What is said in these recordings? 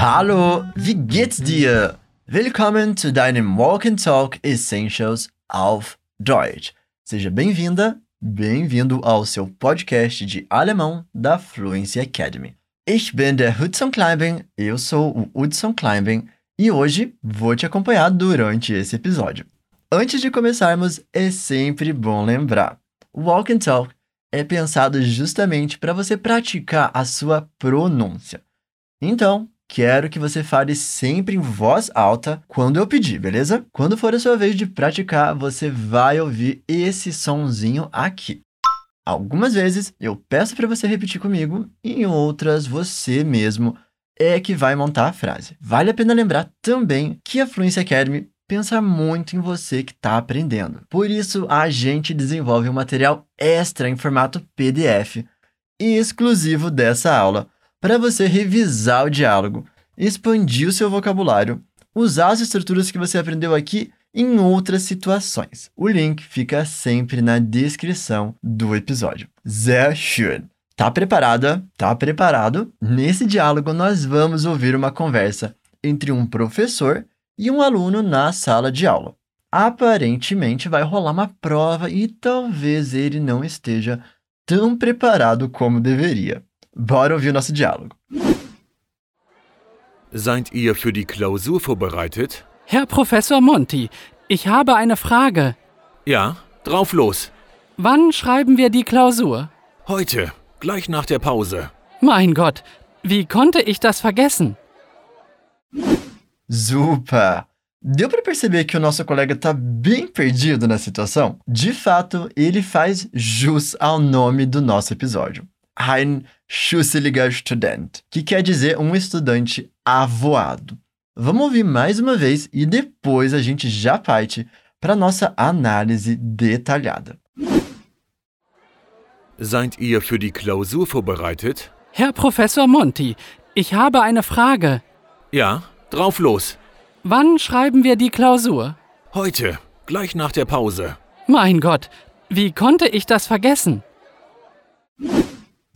Hallo, wie geht's dir? Willkommen zu deinem Walk and Talk Essentials auf Deutsch. Seja bem-vinda, bem-vindo ao seu podcast de alemão da Fluency Academy. Ich bin der Hudson Kleinben, eu sou o Hudson Kleinben e hoje vou te acompanhar durante esse episódio. Antes de começarmos, é sempre bom lembrar: Walk and Talk é pensado justamente para você praticar a sua pronúncia. Então, quero que você fale sempre em voz alta quando eu pedir, beleza? Quando for a sua vez de praticar, você vai ouvir esse sonzinho aqui. Algumas vezes eu peço para você repetir comigo, e em outras você mesmo é que vai montar a frase. Vale a pena lembrar também que a Fluency Academy pensa muito em você que está aprendendo. Por isso, a gente desenvolve um material extra em formato PDF exclusivo dessa aula para você revisar o diálogo, expandir o seu vocabulário, usar as estruturas que você aprendeu aqui em outras situações. O link fica sempre na descrição do episódio. Sehr schön! Tá preparada? Tá preparado? Nesse diálogo, nós vamos ouvir uma conversa entre um professor e um aluno na sala de aula. Aparentemente vai rolar uma prova e talvez ele não esteja tão preparado como deveria. Bora ouvir o nosso diálogo. Seid ihr für die Klausur vorbereitet? Herr Professor Monti, ich habe eine Frage. Ja, drauf los. Wann schreiben wir die Klausur? Heute, gleich nach der Pause. Mein Gott, wie konnte ich das vergessen? Super! Deu para perceber que o nosso colega está bem perdido na situação? De fato, ele faz jus ao nome do nosso episódio. Ein schusseliger Student, que quer dizer um estudante avoado. Vamos ouvir mais uma vez e depois a gente já parte para nossa análise detalhada. Seid ihr für die Klausur vorbereitet? Herr Professor Monti, ich habe eine Frage. Ja, drauf los. Wann schreiben wir die Klausur? Heute, gleich nach der Pause. Mein Gott, wie konnte ich das vergessen?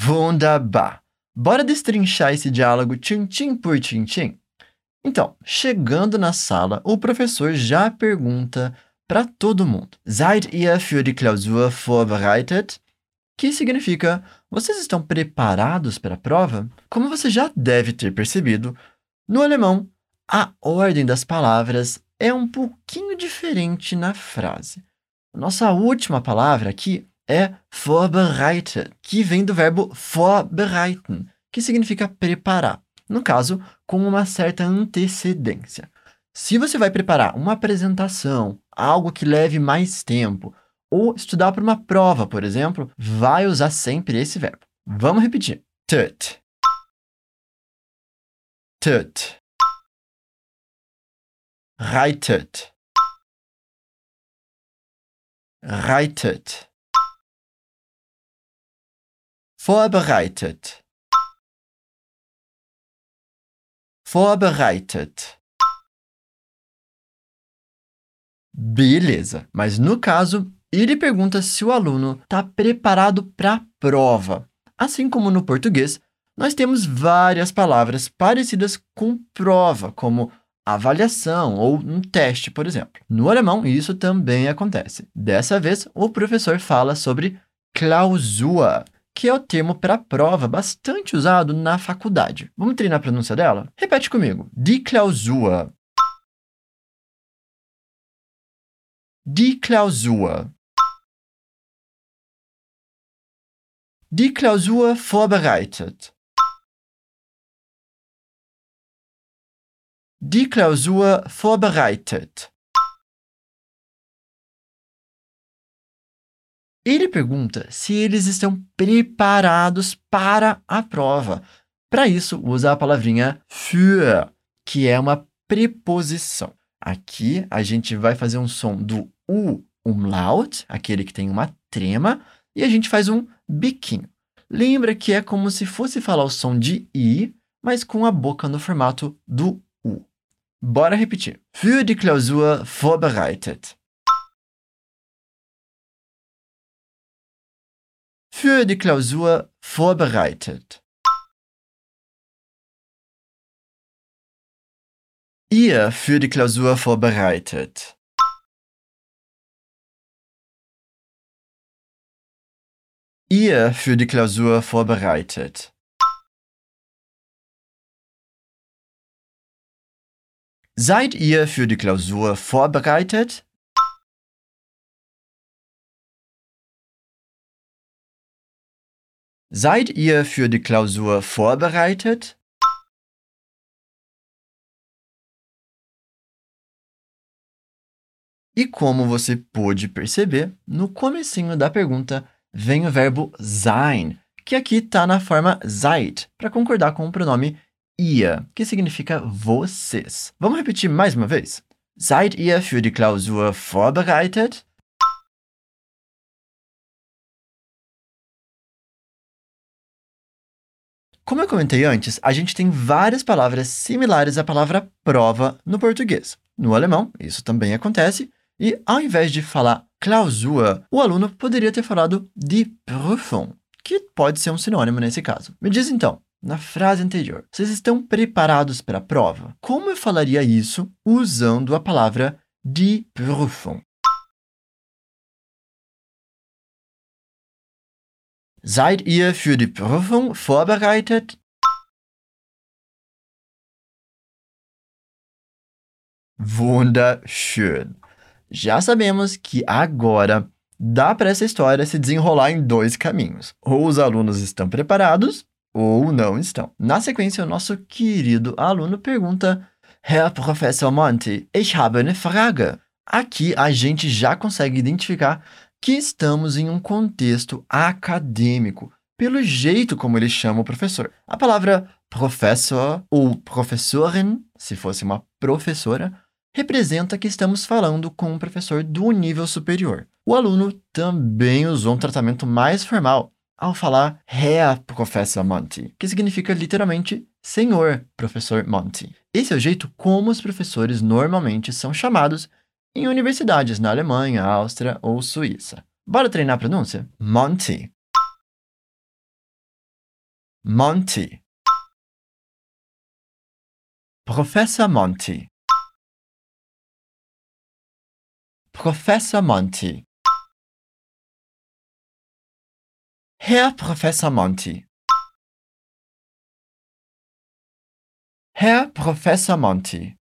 Wunderbar! Bora destrinchar esse diálogo tchim-tchim por tchim-tchim? Então, chegando na sala, o professor já pergunta para todo mundo: Seid ihr für die Klausur vorbereitet? Que significa: Vocês estão preparados para a prova? Como você já deve ter percebido, no alemão, a ordem das palavras é um pouquinho diferente na frase. Nossa última palavra aqui é vorbereitet, que vem do verbo vorbereiten, que significa preparar. No caso, com uma certa antecedência. Se você vai preparar uma apresentação, algo que leve mais tempo, ou estudar para uma prova, por exemplo, vai usar sempre esse verbo. Vamos repetir. Tut. Tut. Reitet. Reitet. Vorbereitet. Vorbereitet. Beleza, mas no caso, ele pergunta se o aluno está preparado para a prova. Assim como no português, nós temos várias palavras parecidas com prova, como avaliação ou um teste, por exemplo. No alemão, isso também acontece. Dessa vez, o professor fala sobre Klausur, que é o termo para prova bastante usado na faculdade. Vamos treinar a pronúncia dela? Repete comigo. Die Klausur. Die Klausur. Die Klausur vorbereitet. Die Klausur vorbereitet. Ele pergunta se eles estão preparados para a prova. Para isso, usa a palavrinha für, que é uma preposição. Aqui a gente vai fazer um som do U umlaut, aquele que tem uma trema, e a gente faz um biquinho. Lembra que é como se fosse falar o som de I, mas com a boca no formato do U. Bora repetir. Für die Klausur vorbereitet. Für die Klausur vorbereitet. ihr für die Klausur vorbereitet? Ihr für die Klausur vorbereitet. Seid ihr für die Klausur vorbereitet? Seid ihr für die Klausur vorbereitet? E como você pôde perceber, no comecinho da pergunta vem o verbo sein, que aqui está na forma seid, para concordar com o pronome ihr, que significa vocês. Vamos repetir mais uma vez? Seid ihr für die Klausur vorbereitet? Como eu comentei antes, a gente tem várias palavras similares à palavra prova no português. No alemão, isso também acontece, e ao invés de falar Klausur, o aluno poderia ter falado die Prüfung, que pode ser um sinônimo nesse caso. Me diz então, na frase anterior, vocês estão preparados para a prova? Como eu falaria isso usando a palavra die Prüfung? Seid ihr für die Prüfung vorbereitet? Wunderschön. Já sabemos que agora dá para essa história se desenrolar em dois caminhos. Ou os alunos estão preparados ou não estão. Na sequência, o nosso querido aluno pergunta: Herr Professor Monte, ich habe eine Frage. Aqui a gente já consegue identificar que estamos em um contexto acadêmico, pelo jeito como ele chama o professor. A palavra professor ou professorin, se fosse uma professora, representa que estamos falando com um professor do nível superior. O aluno também usou um tratamento mais formal ao falar Herr Professor Monty, que significa literalmente Senhor Professor Monty. Esse é o jeito como os professores normalmente são chamados em universidades na Alemanha, Áustria ou Suíça. Bora treinar a pronúncia? Monty. Monty. Professor Monty. Professor Monty. Herr Professor Monty. Herr Professor Monty.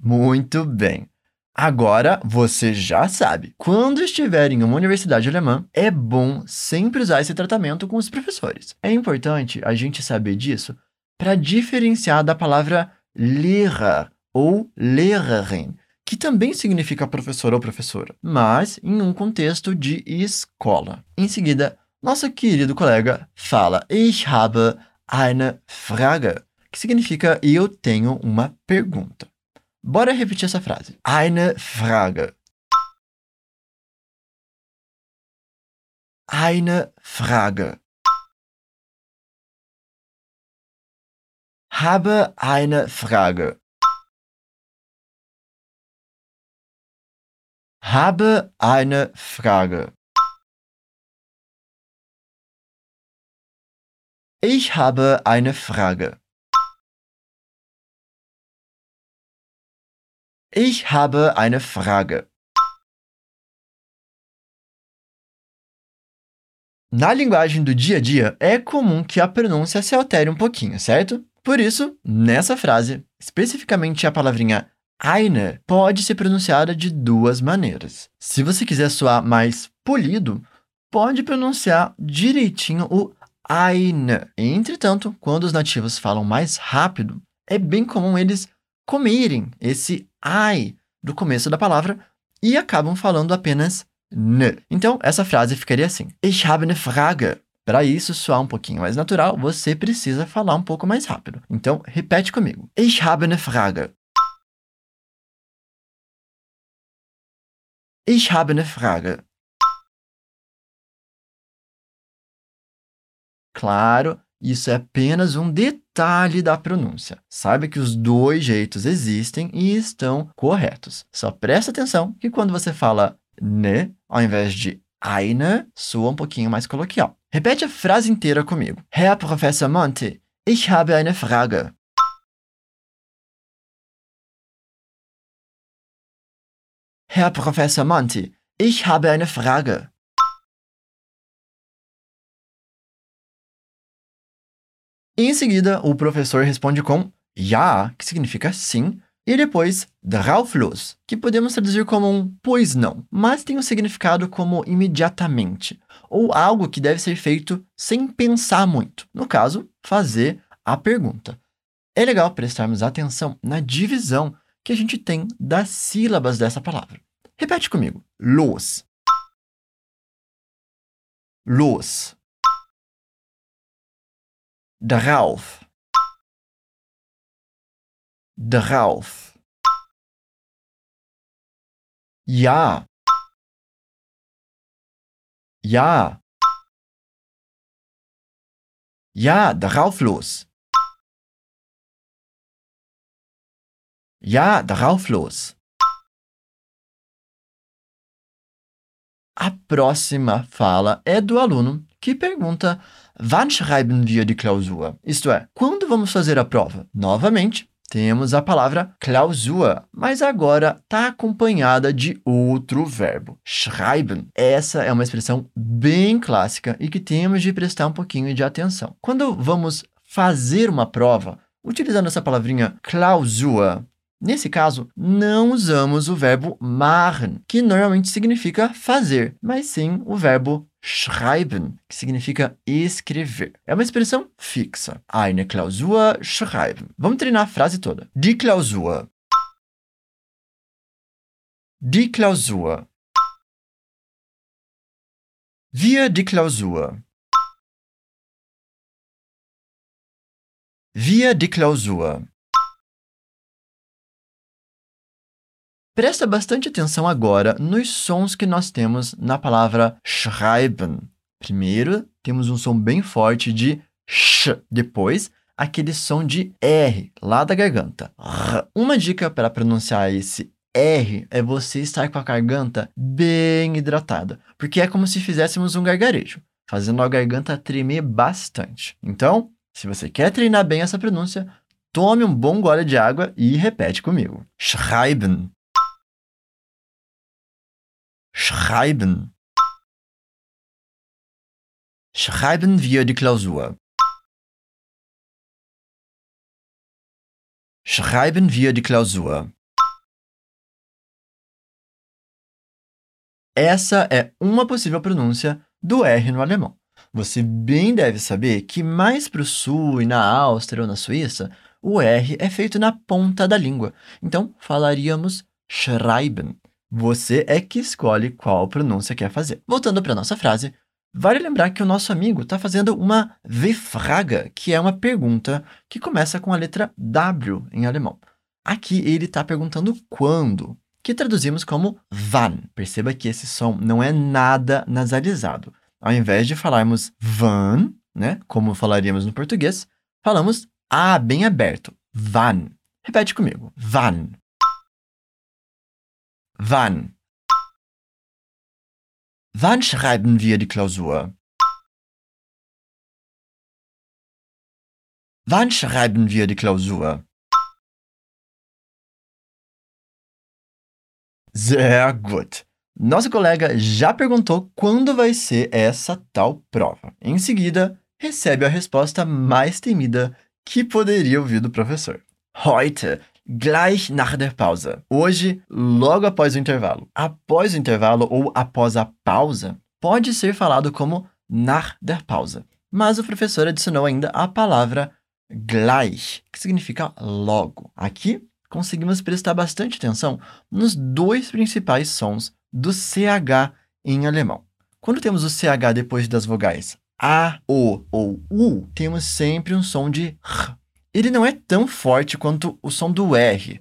Muito bem. Agora você já sabe. Quando estiver em uma universidade alemã, é bom sempre usar esse tratamento com os professores. É importante a gente saber disso para diferenciar da palavra Lehrer ou Lehrerin, que também significa professor ou professora, mas em um contexto de escola. Em seguida, nosso querido colega fala: Ich habe eine Frage, que significa eu tenho uma pergunta. Bora repetir essa frase. Eine Frage. Eine Frage. Habe eine Frage. Habe eine Frage. Ich habe eine Frage. Ich habe eine Frage. Na linguagem do dia a dia, é comum que a pronúncia se altere um pouquinho, certo? Por isso, nessa frase, especificamente a palavrinha eine pode ser pronunciada de duas maneiras. Se você quiser soar mais polido, pode pronunciar direitinho o eine. Entretanto, quando os nativos falam mais rápido, é bem comum eles comerem esse ai do começo da palavra e acabam falando apenas n. Então, essa frase ficaria assim: Ich habe eine Frage. Para isso soar um pouquinho mais natural, você precisa falar um pouco mais rápido. Então, repete comigo. Ich habe eine Frage. Ich habe eine Frage. Claro, isso é apenas um detalhe da pronúncia. Saiba que os dois jeitos existem e estão corretos. Só presta atenção que quando você fala ne, ao invés de eine, soa um pouquinho mais coloquial. Repete a frase inteira comigo. Herr Professor Monte, Ich habe eine Frage. Herr Professor Monty, ich habe eine Frage. Em seguida, o professor responde com ja, que significa sim, e depois drauflos, que podemos traduzir como um pois não, mas tem o um significado como imediatamente, ou algo que deve ser feito sem pensar muito. No caso, fazer a pergunta. É legal prestarmos atenção na divisão que a gente tem das sílabas dessa palavra. Repete comigo. Los. Los. Drauf. Drauf. Ja. Ja. Ja, darauf los. Ja, darauf los. A próxima fala é do aluno que pergunta: Wann schreiben wir die Klausur? Isto é, quando vamos fazer a prova? Novamente, temos a palavra Klausur, mas agora está acompanhada de outro verbo, schreiben. Essa é uma expressão bem clássica e que temos de prestar um pouquinho de atenção. Quando vamos fazer uma prova, utilizando essa palavrinha Klausur, Nesse caso, não usamos o verbo machen, que normalmente significa fazer, mas sim o verbo schreiben, que significa escrever. É uma expressão fixa. Eine Klausur schreiben. Vamos treinar a frase toda. Die Klausur. Die Klausur. Wir die Klausur. Wir die Klausur. Presta bastante atenção agora nos sons que nós temos na palavra schreiben. Primeiro, temos um som bem forte de sh, depois, aquele som de R lá da garganta. Uma dica para pronunciar esse R é você estar com a garganta bem hidratada, porque é como se fizéssemos um gargarejo, fazendo a garganta tremer bastante. Então, se você quer treinar bem essa pronúncia, tome um bom gole de água e repete comigo. Schreiben. Schreiben. Schreiben wir die Klausur. Schreiben wir die Klausur. Essa é uma possível pronúncia do R no alemão. Você bem deve saber que mais para o sul e na Áustria ou na Suíça, o R é feito na ponta da língua. Então, falaríamos schreiben. Você é que escolhe qual pronúncia quer fazer. Voltando para nossa frase, vale lembrar que o nosso amigo está fazendo uma Wefrage, que é uma pergunta que começa com a letra W em alemão. Aqui ele está perguntando quando, que traduzimos como wann. Perceba que esse som não é nada nasalizado. Ao invés de falarmos wann, né, como falaríamos no português, falamos A bem aberto, wann. Repete comigo, wann. Wann? Wann schreiben wir die Klausur? Wann schreiben wir die Klausur? Sehr gut. Nosso colega já perguntou quando vai ser essa tal prova. Em seguida, recebe a resposta mais temida que poderia ouvir do professor. Heute gleich nach der Pause. Hoje, logo após o intervalo. Após o intervalo ou após a pausa, pode ser falado como nach der Pause. Mas o professor adicionou ainda a palavra gleich, que significa logo. Aqui, conseguimos prestar bastante atenção nos dois principais sons do CH em alemão. Quando temos o CH depois das vogais A, O ou U, temos sempre um som de R ele não é tão forte quanto o som do R,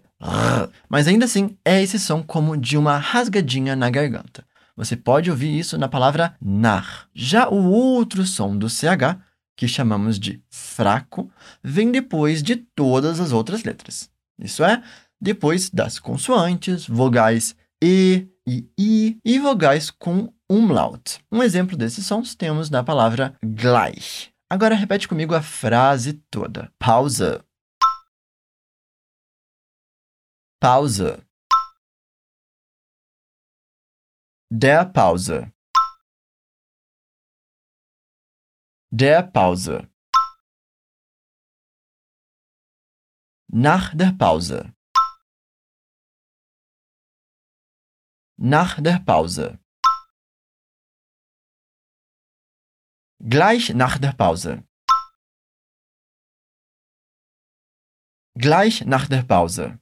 mas ainda assim é esse som como de uma rasgadinha na garganta. Você pode ouvir isso na palavra nar. Já o outro som do CH, que chamamos de fraco, vem depois de todas as outras letras. Isso é, depois das consoantes, vogais E e I e vogais com umlaut. Um exemplo desses sons temos na palavra gleich. Agora repete comigo a frase toda. Pausa. Pausa. Der Pause. Der Pause. Nach der Pause. Nach der Pause. Gleich nach der Pause. Gleich nach der Pause.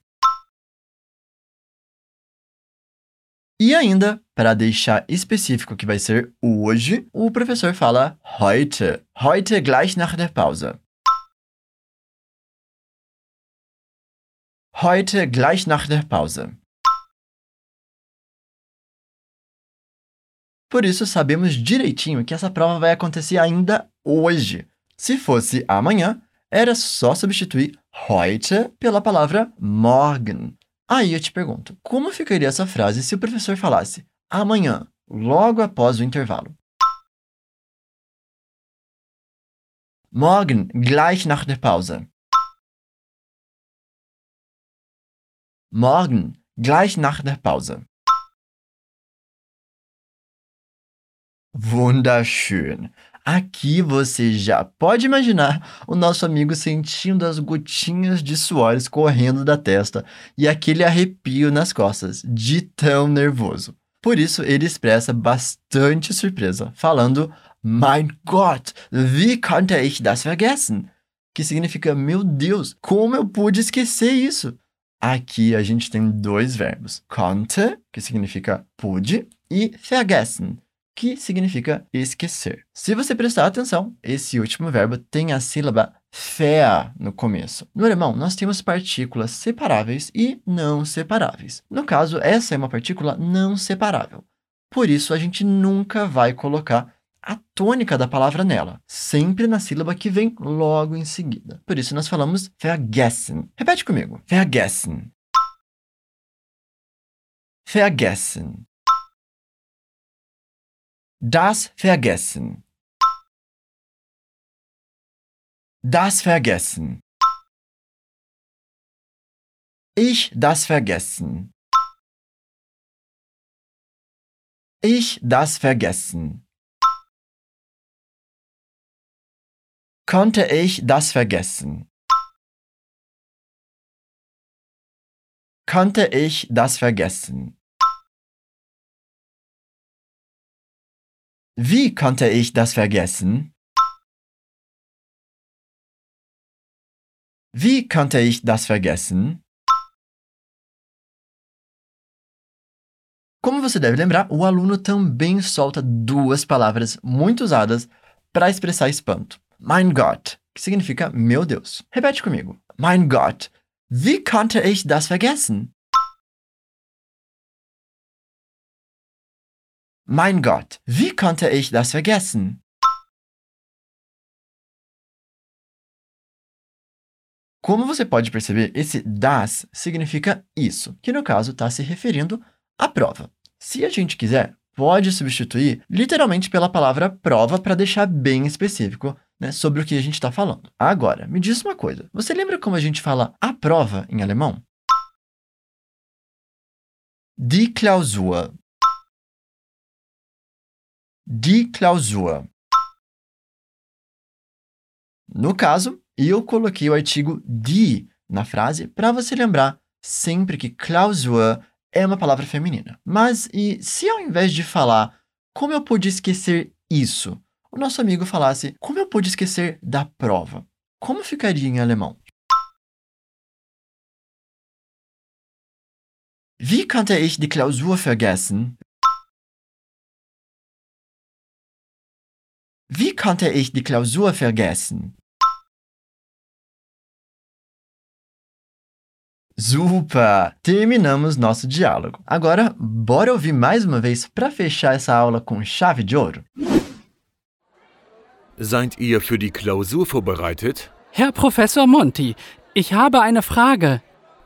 E ainda, para deixar específico que vai ser hoje, o professor fala heute. Heute gleich nach der Pause. Heute gleich nach der Pause. Por isso, sabemos direitinho que essa prova vai acontecer ainda hoje. Se fosse amanhã, era só substituir heute pela palavra morgen. Aí eu te pergunto, como ficaria essa frase se o professor falasse amanhã, logo após o intervalo? Morgen, gleich nach der Pause. Morgen, gleich nach der Pause. Wunderschön. Aqui você já pode imaginar o nosso amigo sentindo as gotinhas de suor escorrendo da testa e aquele arrepio nas costas, de tão nervoso. Por isso, ele expressa bastante surpresa, falando: Mein Gott, wie konnte ich das vergessen? Que significa: Meu Deus, como eu pude esquecer isso? Aqui a gente tem dois verbos: konnte, que significa pude, e vergessen, que significa esquecer. Se você prestar atenção, esse último verbo tem a sílaba fea no começo. No alemão, nós temos partículas separáveis e não separáveis. No caso, essa é uma partícula não separável. Por isso, a gente nunca vai colocar a tônica da palavra nela, sempre na sílaba que vem logo em seguida. Por isso, nós falamos vergessen. Repete comigo. Vergessen. Vergessen. Das Vergessen. Das Vergessen. Ich das Vergessen. Ich das Vergessen. Konnte ich das vergessen? Konnte ich das vergessen? Wie konnte ich das vergessen? Wie konnte ich das vergessen? Como você deve lembrar, o aluno também solta duas palavras muito usadas para expressar espanto. Mein Gott, que significa meu Deus. Repete comigo. Mein Gott, wie konnte ich das vergessen? Mein Gott, wie konnte ich das vergessen? Como você pode perceber, esse das significa isso, que no caso está se referindo à prova. Se a gente quiser, pode substituir literalmente pela palavra prova para deixar bem específico né, sobre o que a gente está falando. Agora, me diz uma coisa: você lembra como a gente fala a prova em alemão? Die Klausur. Die Klausur. No caso, eu coloquei o artigo die na frase para você lembrar sempre que Klausur é uma palavra feminina. Mas e se ao invés de falar como eu pude esquecer isso, o nosso amigo falasse como eu pude esquecer da prova? Como ficaria em alemão? Wie konnte ich die Klausur vergessen? Wie konnte ich die Klausur vergessen? Super! Terminamos nosso diálogo. Agora, bora ouvir mais uma vez para fechar essa aula com chave de ouro? Seid ihr für die Klausur vorbereitet? Herr Professor Monti, ich habe eine Frage.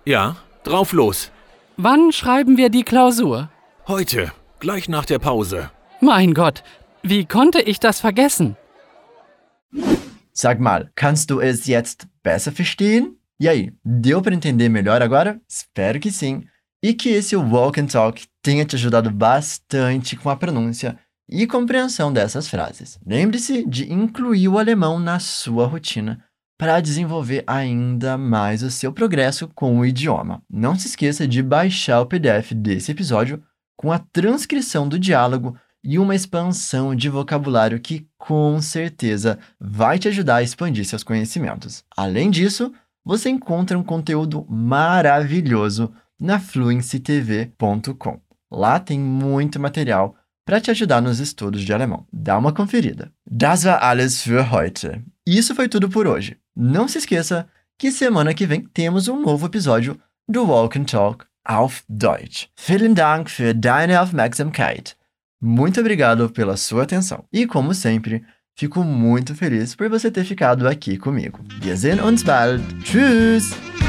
Ja, drauf los. Wann schreiben wir die Klausur? Heute, gleich nach der Pause. Mein Gott, wie konnte ich das vergessen? Sag mal, kannst du es jetzt besser verstehen? E aí, deu para entender melhor agora? Espero que sim. E que esse Walk and Talk tenha te ajudado bastante com a pronúncia e compreensão dessas frases. Lembre-se de incluir o alemão na sua rotina para desenvolver ainda mais o seu progresso com o idioma. Não se esqueça de baixar o PDF desse episódio com a transcrição do diálogo e uma expansão de vocabulário que com certeza vai te ajudar a expandir seus conhecimentos. Além disso, você encontra um conteúdo maravilhoso na fluencytv.com. Lá tem muito material para te ajudar nos estudos de alemão. Dá uma conferida. Das war alles für heute. Isso foi tudo por hoje. Não se esqueça que semana que vem temos um novo episódio do Walk and Talk auf Deutsch. Vielen Dank für deine Aufmerksamkeit. Muito obrigado pela sua atenção. E como sempre, fico muito feliz por você ter ficado aqui comigo. Wir sehen uns bald. Tschüss!